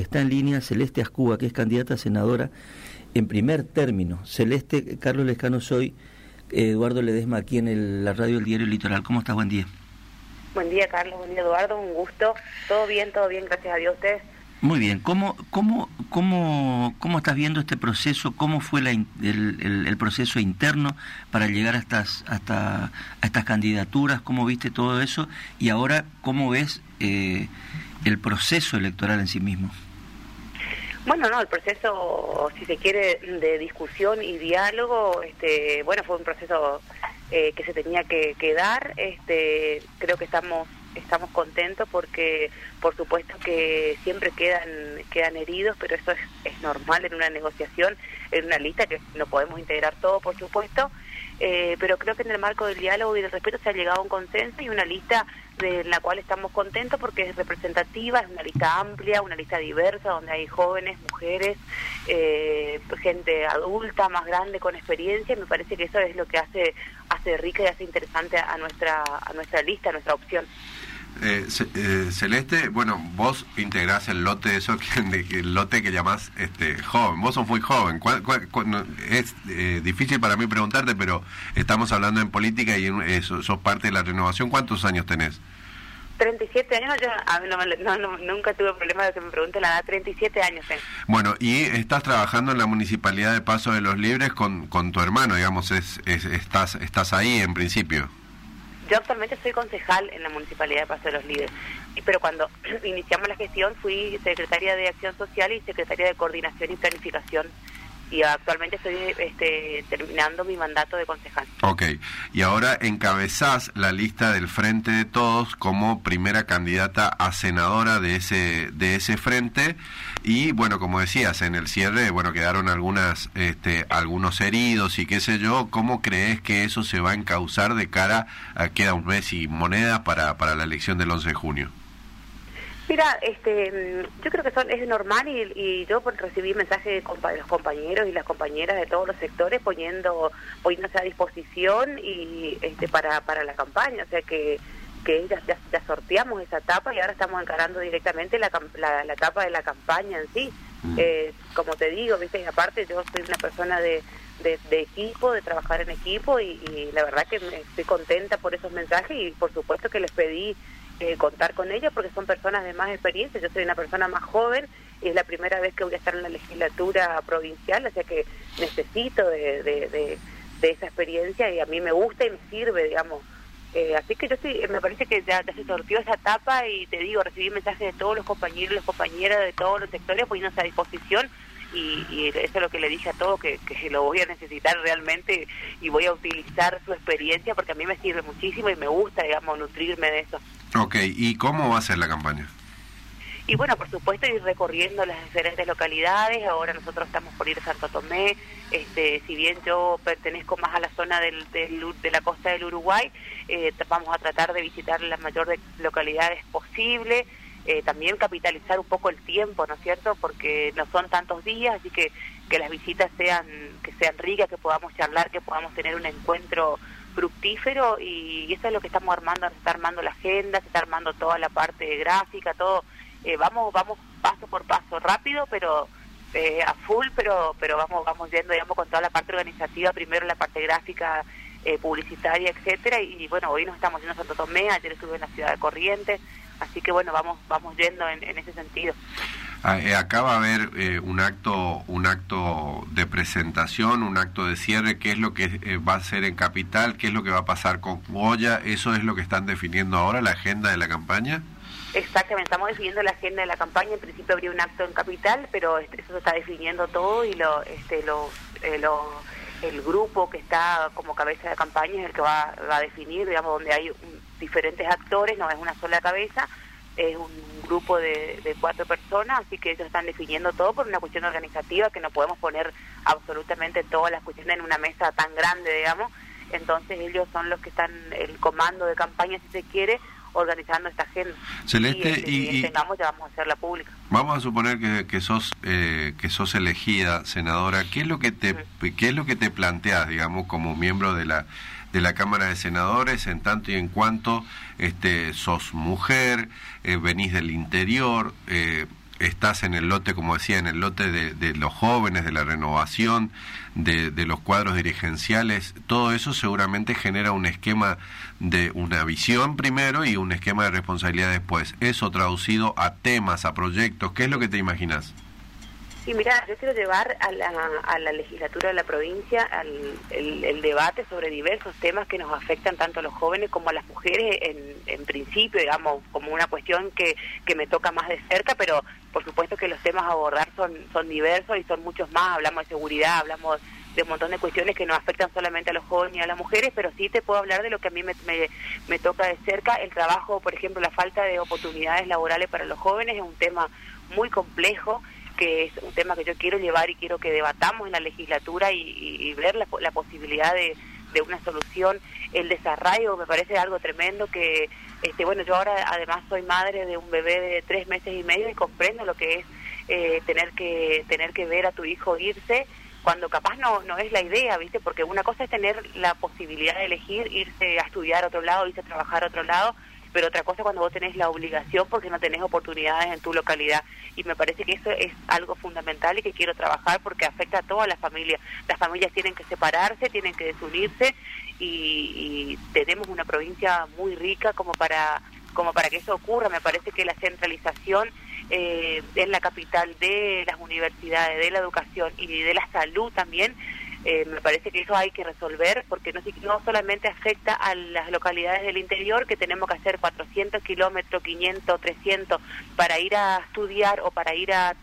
está en línea Celeste Ascúa, que es candidata a senadora en primer término. Celeste, Carlos Lescano soy, Eduardo Ledesma aquí en la radio del diario Litoral. ¿Cómo estás? Buen día. Buen día, Carlos. Buen día, Eduardo. Un gusto. Todo bien, todo bien, gracias a Dios. ¿Ustedes? Muy bien. ¿Cómo, cómo, cómo, cómo estás viendo este proceso? ¿Cómo fue el, el, proceso interno para llegar a estas, hasta, a estas candidaturas? ¿Cómo viste todo eso? Y ahora, ¿cómo ves eh, el proceso electoral en sí mismo? Bueno, no, el proceso, si se quiere, de discusión y diálogo, este, bueno, fue un proceso eh, que se tenía que, que, dar. Este, creo que estamos estamos contentos porque, por supuesto, que siempre quedan quedan heridos, pero eso es, es normal en una negociación, en una lista que no podemos integrar todo, por supuesto. Eh, pero creo que en el marco del diálogo y del respeto se ha llegado a un consenso y una lista de la cual estamos contentos porque es representativa, es una lista amplia, una lista diversa, donde hay jóvenes, mujeres, eh, gente adulta, más grande, con experiencia, me parece que eso es lo que hace, hace rica y hace interesante a nuestra, a nuestra lista, a nuestra opción. Eh, eh, Celeste, bueno, vos integrás el lote eso, el lote que llamás este, joven. Vos sos muy joven. es eh, difícil para mí preguntarte, pero estamos hablando en política y en, sos parte de la renovación. ¿Cuántos años tenés? 37 años, yo no, nunca tuve problema de que me pregunten la edad, 37 años Bueno, y estás trabajando en la Municipalidad de Paso de los Libres con, con tu hermano, digamos, es, estás, estás ahí en principio. Yo actualmente soy concejal en la Municipalidad de Paso de los Líderes, pero cuando iniciamos la gestión fui secretaria de Acción Social y secretaria de Coordinación y Planificación y actualmente estoy este, terminando mi mandato de concejal. Ok, y ahora encabezás la lista del Frente de Todos como primera candidata a senadora de ese, de ese frente y bueno, como decías, en el cierre, bueno, quedaron algunas, este, algunos heridos y qué sé yo, ¿cómo crees que eso se va a encauzar de cara a queda un mes y moneda para, para la elección del 11 de junio? Mira, este, yo creo que son, es normal y, yo recibí mensajes de los compañeros y las compañeras de todos los sectores poniendo poniéndose a disposición y este para, para la campaña, o sea que que ya, ya, sorteamos esa etapa y ahora estamos encarando directamente la, la, etapa de la campaña en sí. Mm. Eh, como te digo, viste, aparte yo soy una persona de, de, equipo, de trabajar en equipo y, y, la verdad que estoy contenta por esos mensajes y por supuesto que les pedí eh, contar con ellos porque son personas de más experiencia. Yo soy una persona más joven y es la primera vez que voy a estar en la legislatura provincial, o sea que necesito de, de, esa experiencia y a mí me gusta y me sirve, digamos. Eh, así que yo sí, me parece que ya, se sortió esa etapa y te digo, recibí mensajes de todos los compañeros y las compañeras de todos los sectores poniéndose a disposición y, eso es lo que le dije a todos, que, que lo voy a necesitar realmente y voy a utilizar su experiencia porque a mí me sirve muchísimo y me gusta, digamos, nutrirme de eso. Ok, ¿y cómo va a ser la campaña? Y bueno, por supuesto, ir recorriendo las diferentes localidades. Ahora nosotros estamos por ir a Santo Tomé. Este, si bien yo pertenezco más a la zona del, de la costa del Uruguay, eh, vamos a tratar de visitar la mayor de localidades posible. Eh, también capitalizar un poco el tiempo, ¿no es cierto? Porque no son tantos días, así que que las visitas sean que sean ricas, que podamos charlar, que podamos tener un encuentro fructífero y eso es lo que estamos armando, se está armando la agenda, se está armando toda la parte gráfica, todo, eh, vamos vamos paso por paso, rápido, pero eh, a full, pero pero vamos vamos yendo, digamos, con toda la parte organizativa, primero la parte gráfica, eh, publicitaria, etcétera, y, bueno, hoy nos estamos yendo a Santo Tomé, ayer estuve en la ciudad de Corrientes, así que bueno, vamos vamos yendo en, en ese sentido. Eh, acá va a haber eh, un acto un acto de presentación, un acto de cierre, qué es lo que eh, va a ser en Capital, qué es lo que va a pasar con Goya, eso es lo que están definiendo ahora, la agenda de la campaña. Exactamente, estamos definiendo la agenda de la campaña, en principio habría un acto en Capital, pero este, eso se está definiendo todo y lo, este, lo, el grupo que está como cabeza de campaña es el que va, a definir, digamos, donde hay diferentes actores, no es una sola cabeza, es un grupo de, cuatro personas, así que ellos están definiendo todo por una cuestión organizativa que no podemos poner absolutamente todas las cuestiones en una mesa tan grande, digamos. Entonces ellos son los que están, el comando de campaña, si se quiere, organizando esta agenda. Celeste, y, tengamos ya vamos a hacerla pública. Vamos a suponer que, que sos eh, que sos elegida senadora. ¿Qué es lo que te qué es lo que te planteas, digamos, como miembro de la de la Cámara de Senadores en tanto y en cuanto este sos mujer, eh, venís del interior, eh, estás en el lote, como decía, en el lote de, los jóvenes, de la renovación, de, de, los cuadros dirigenciales, todo eso seguramente genera un esquema de una visión primero y un esquema de responsabilidad después. Eso traducido a temas, a proyectos, ¿qué es lo que te imaginas? Sí, mira, yo quiero llevar a la, a la legislatura de la provincia el, debate sobre diversos temas que nos afectan tanto a los jóvenes como a las mujeres en, en principio, digamos, como una cuestión que, que me toca más de cerca, pero por supuesto que los temas a abordar son, son diversos y son muchos más, hablamos de seguridad, hablamos de un montón de cuestiones que no afectan solamente a los jóvenes y a las mujeres, pero sí te puedo hablar de lo que a mí me, me, me toca de cerca, el trabajo, por ejemplo, la falta de oportunidades laborales para los jóvenes es un tema muy complejo que es un tema que yo quiero llevar y quiero que debatamos en la legislatura y, ver la, la posibilidad de, de, una solución. El desarraigo me parece algo tremendo que, este, bueno, yo ahora además soy madre de un bebé de tres meses y medio y comprendo lo que es eh, tener que tener que ver a tu hijo irse cuando capaz no no es la idea, ¿viste? Porque una cosa es tener la posibilidad de elegir irse a estudiar a otro lado, irse a trabajar a otro lado, pero otra cosa cuando vos tenés la obligación porque no tenés oportunidades en tu localidad. Y me parece que eso es algo fundamental y que quiero trabajar porque afecta a todas las familias. Las familias tienen que separarse, tienen que desunirse y, tenemos una provincia muy rica como para como para que eso ocurra. Me parece que la centralización eh, en la capital de las universidades, de la educación y de la salud también eh, me parece que eso hay que resolver porque no, no solamente afecta a las localidades del interior que tenemos que hacer 400 kilómetros, 500, 300 para ir a estudiar o para ir a,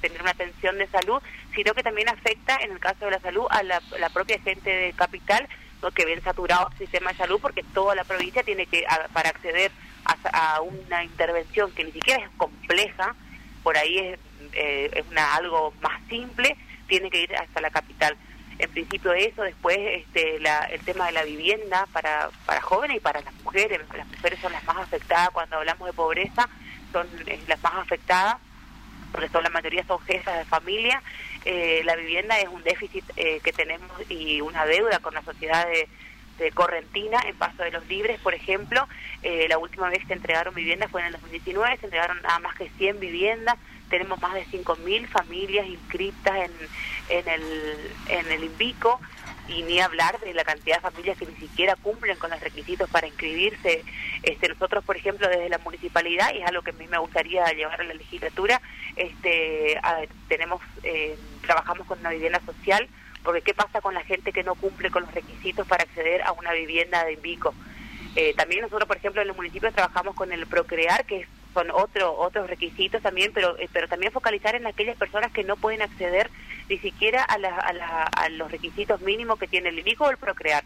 tener una atención de salud, sino que también afecta, en el caso de la salud, a la, propia gente de capital que ven saturado el sistema de salud porque toda la provincia tiene que, para acceder a, una intervención que ni siquiera es compleja, por ahí es, eh, es una, algo más simple, tiene que ir hasta la capital. En principio eso, después este, el tema de la vivienda para, para jóvenes y para las mujeres. Las mujeres son las más afectadas cuando hablamos de pobreza, son eh, las más afectadas porque son la mayoría son jefas de familia. Eh, la vivienda es un déficit eh, que tenemos y una deuda con la sociedad de, de Correntina en Paso de los Libres, por ejemplo. la última vez que se entregaron viviendas fue en el 2019, se entregaron nada más que 100 viviendas tenemos más de 5.000 familias inscritas en, el, en INVICO y ni hablar de la cantidad de familias que ni siquiera cumplen con los requisitos para inscribirse. Este, nosotros, por ejemplo, desde la municipalidad, y es algo que a mí me gustaría llevar a la legislatura, este, tenemos, eh, trabajamos con una vivienda social, porque ¿qué pasa con la gente que no cumple con los requisitos para acceder vivienda de INVICO? Eh, también nosotros, por ejemplo, en el municipio trabajamos con el Procrear, que son otro, otros requisitos también, pero, eh, pero también focalizar en aquellas personas que no pueden acceder ni siquiera a, a, los requisitos mínimos que tiene el INICO o el Procrear.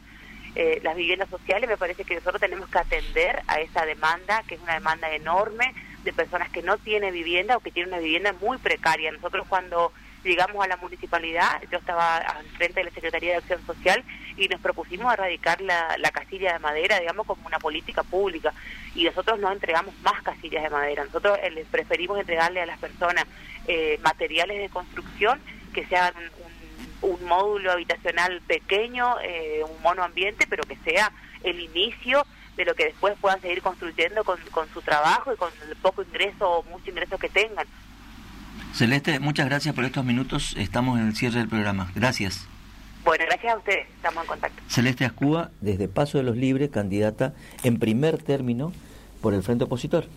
Eh, las viviendas sociales, me parece que nosotros tenemos que atender a esa demanda, que es una demanda enorme de personas que no tienen vivienda o que tienen una vivienda muy precaria. Nosotros cuando llegamos a la municipalidad, yo estaba al frente de la Secretaría de Acción Social y nos propusimos erradicar la, la casilla de madera, digamos, como una política pública. Y nosotros no entregamos más casillas de madera, nosotros eh, preferimos entregarle a las personas eh, materiales de construcción que sean un, un módulo habitacional pequeño, eh, un monoambiente, pero que sea el inicio de lo que después puedan seguir construyendo con, con su trabajo y con el poco ingreso o mucho ingreso que tengan. Celeste, muchas gracias por estos minutos. Estamos en el cierre del programa. Gracias. Bueno, gracias a ustedes. Estamos en contacto. Celeste Ascúa, desde Paso de los Libres, candidata en primer término por el Frente Opositor.